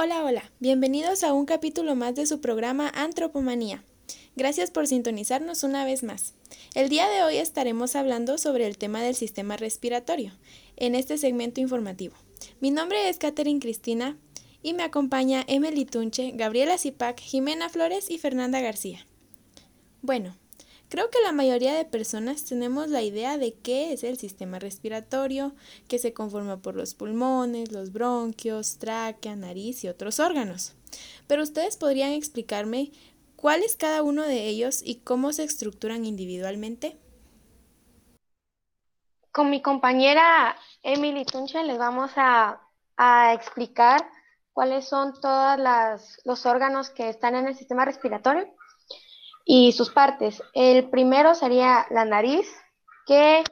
Hola, hola, bienvenidos a un capítulo más de su programa Antropomanía. Gracias por sintonizarnos una vez más. El día de hoy estaremos hablando sobre el tema del sistema respiratorio en este segmento informativo. Mi nombre es Catherine Cristina y me acompaña Emily Tunche, Gabriela Zipac, Jimena Flores y Fernanda García. Bueno, Creo que la mayoría de personas tenemos la idea de qué es el sistema respiratorio, que se conforma por los pulmones, los bronquios, tráquea, nariz y otros órganos. Pero ustedes podrían explicarme cuál es cada uno de ellos y cómo se estructuran individualmente. Con mi compañera Emily Tunche les vamos a, a explicar cuáles son todos los órganos que están en el sistema respiratorio y sus partes. El primero sería la nariz, que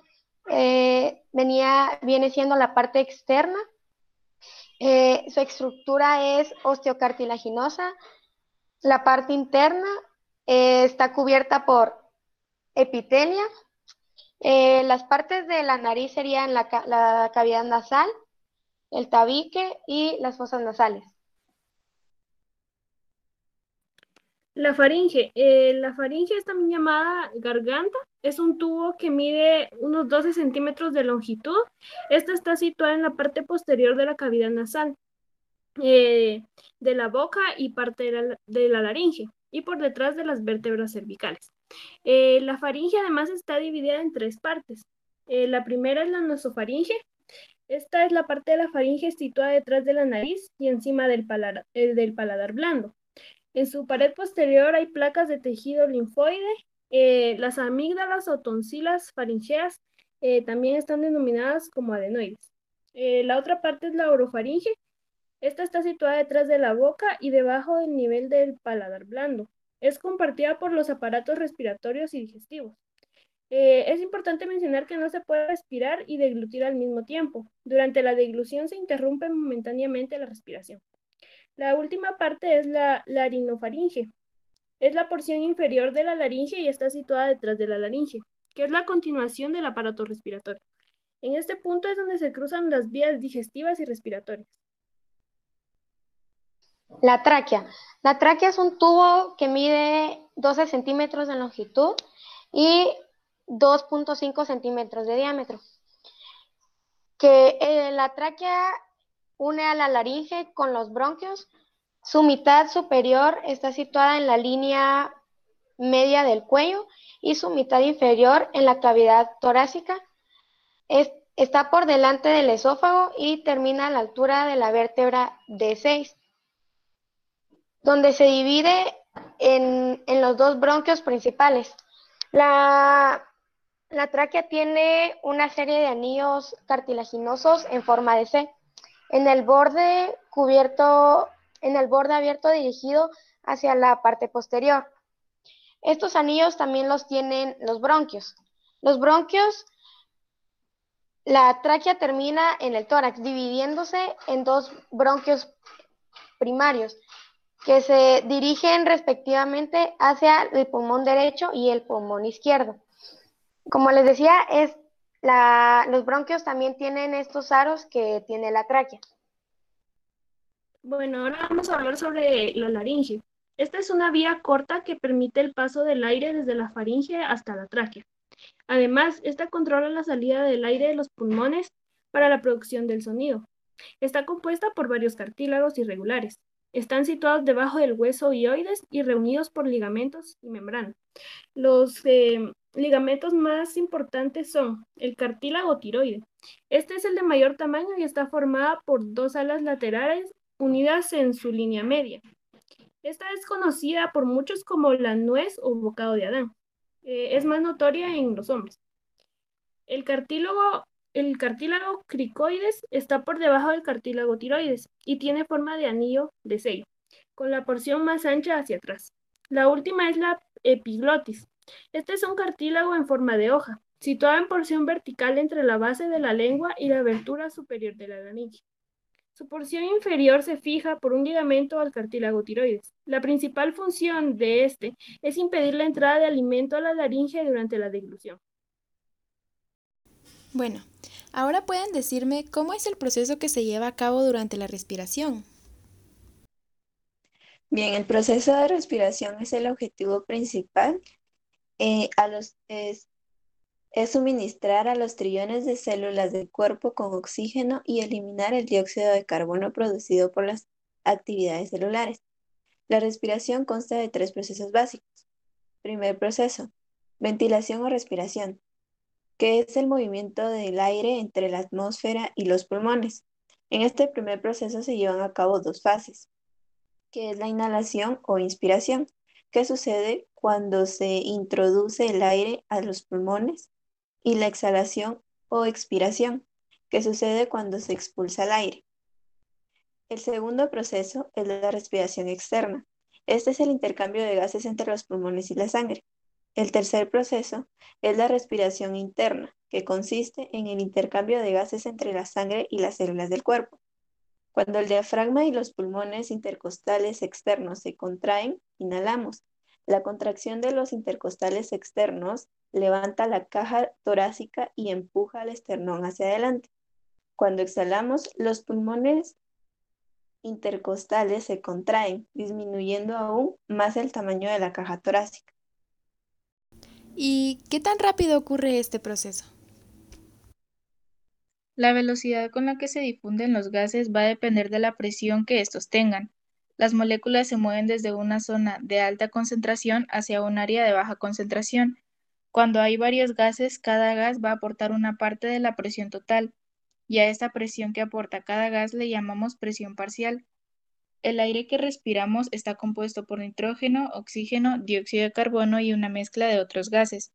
eh, venía, viene siendo la parte externa. Eh, su estructura es osteocartilaginosa. La parte interna eh, está cubierta por epitelia. las partes de la nariz serían la, la cavidad nasal, el tabique y las fosas nasales. La faringe. Eh, la faringe es también llamada garganta. Es un tubo que mide unos 12 centímetros de longitud. Esta está situada en la parte posterior de la cavidad nasal, eh, de la boca y parte de la, laringe, y por detrás de las vértebras cervicales. Eh, la faringe además está dividida en tres partes. la primera es la nasofaringe. Esta es la parte de la faringe situada detrás de la nariz y encima del del paladar blando. En su pared posterior hay placas de tejido linfoide. Eh, las amígdalas o tonsilas faringeas eh, también están denominadas como adenoides. Eh, la otra parte es la orofaringe. Esta está situada detrás de la boca y debajo del nivel del paladar blando. Es compartida por los aparatos respiratorios y digestivos. es importante mencionar que no se puede respirar y deglutir al mismo tiempo. Durante la deglución se interrumpe momentáneamente la respiración. La última parte es la larinofaringe. Es la porción inferior de la laringe y está situada detrás de la laringe, que es la continuación del aparato respiratorio. En este punto es donde se cruzan las vías digestivas y respiratorias. La tráquea. La tráquea es un tubo que mide 12 centímetros de longitud y 2.5 centímetros de diámetro. Que eh, la tráquea une a la laringe con los bronquios. Su mitad superior está situada en la línea media del cuello y su mitad inferior en la cavidad torácica. está por delante del esófago y termina a la altura de la vértebra D6, donde se divide en, los dos bronquios principales. La, la tráquea tiene una serie de anillos cartilaginosos en forma de C en el borde cubierto, en el borde abierto dirigido hacia la parte posterior. Estos anillos también los tienen los bronquios. Los bronquios, la tráquea termina en el tórax, dividiéndose en dos bronquios primarios que se dirigen respectivamente hacia el pulmón derecho y el pulmón izquierdo. Como les decía, es los bronquios también tienen estos aros que tiene la tráquea. Bueno, ahora vamos a hablar sobre la laringe. Esta es una vía corta que permite el paso del aire desde la faringe hasta la tráquea. Además, esta controla la salida del aire de los pulmones para la producción del sonido. Está compuesta por varios cartílagos irregulares. Están situados debajo del hueso oioides y reunidos por ligamentos y membrana. Los eh, ligamentos más importantes son el cartílago tiroide. Este es el de mayor tamaño y está formada por dos alas laterales unidas en su línea media. Esta es conocida por muchos como la nuez o bocado de Adán. Eh, es más notoria en los hombres. El cartílago, el cartílago cricoides está por debajo del cartílago tiroides y tiene forma de anillo de sello, con la porción más ancha hacia atrás. La última es la epiglotis. Este es un cartílago en forma de hoja, situado en porción vertical entre la base de la lengua y la abertura superior de la laringe. Su porción inferior se fija por un ligamento al cartílago tiroides. La principal función de este es impedir la entrada de alimento a la laringe durante la deglución. Bueno, ahora pueden decirme cómo es el proceso que se lleva a cabo durante la respiración. Bien, el proceso de respiración es el objetivo principal eh, a los, es, es suministrar a los trillones de células del cuerpo con oxígeno y eliminar el dióxido de carbono producido por las actividades celulares. La respiración consta de tres procesos básicos. Primer proceso, ventilación o respiración, que es el movimiento del aire entre la atmósfera y los pulmones. En este primer proceso se llevan a cabo dos fases, que es la inhalación o inspiración, que sucede cuando se introduce el aire a los pulmones, y la exhalación o expiración, que sucede cuando se expulsa el aire. El segundo proceso es la respiración externa. Este es el intercambio de gases entre los pulmones y la sangre. El tercer proceso es la respiración interna, que consiste en el intercambio de gases entre la sangre y las células del cuerpo. Cuando el diafragma y los pulmones intercostales externos se contraen, inhalamos. La contracción de los intercostales externos levanta la caja torácica y empuja al esternón hacia adelante. Cuando exhalamos, los pulmones intercostales se contraen, disminuyendo aún más el tamaño de la caja torácica. ¿Y qué tan rápido ocurre este proceso? La velocidad con la que se difunden los gases va a depender de la presión que estos tengan. Las moléculas se mueven desde una zona de alta concentración hacia un área de baja concentración. Cuando hay varios gases, cada gas va a aportar una parte de la presión total, y a esta presión que aporta cada gas le llamamos presión parcial. El aire que respiramos está compuesto por nitrógeno, oxígeno, dióxido de carbono y una mezcla de otros gases.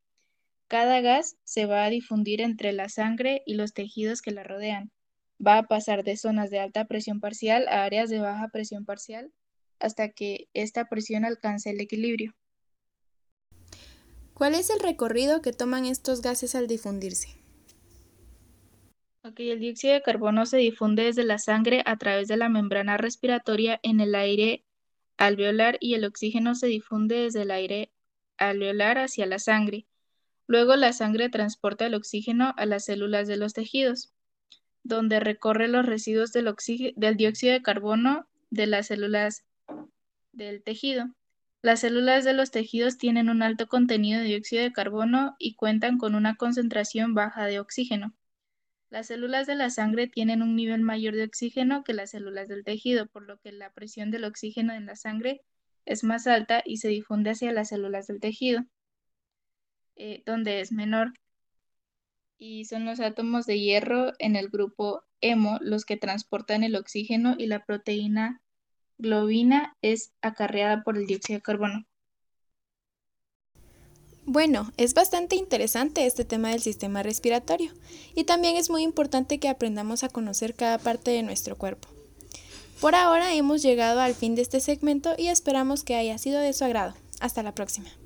Cada gas se va a difundir entre la sangre y los tejidos que la rodean. Va a pasar de zonas de alta presión parcial a áreas de baja presión parcial hasta que esta presión alcance el equilibrio. ¿Cuál es el recorrido que toman estos gases al difundirse? el dióxido de carbono se difunde desde la sangre a través de la membrana respiratoria en el aire alveolar y el oxígeno se difunde desde el aire alveolar hacia la sangre. Luego la sangre transporta el oxígeno a las células de los tejidos, donde recorre los residuos del, dióxido de carbono de las células del tejido. Las células de los tejidos tienen un alto contenido de dióxido de carbono y cuentan con una concentración baja de oxígeno. Las células de la sangre tienen un nivel mayor de oxígeno que las células del tejido, por lo que la presión del oxígeno en la sangre es más alta y se difunde hacia las células del tejido, eh, donde es menor. Y son los átomos de hierro en el grupo hemo los que transportan el oxígeno y la proteína globina es acarreada por el dióxido de carbono. Bueno, es bastante interesante este tema del sistema respiratorio y también es muy importante que aprendamos a conocer cada parte de nuestro cuerpo. Por ahora hemos llegado al fin de este segmento y esperamos que haya sido de su agrado. Hasta la próxima.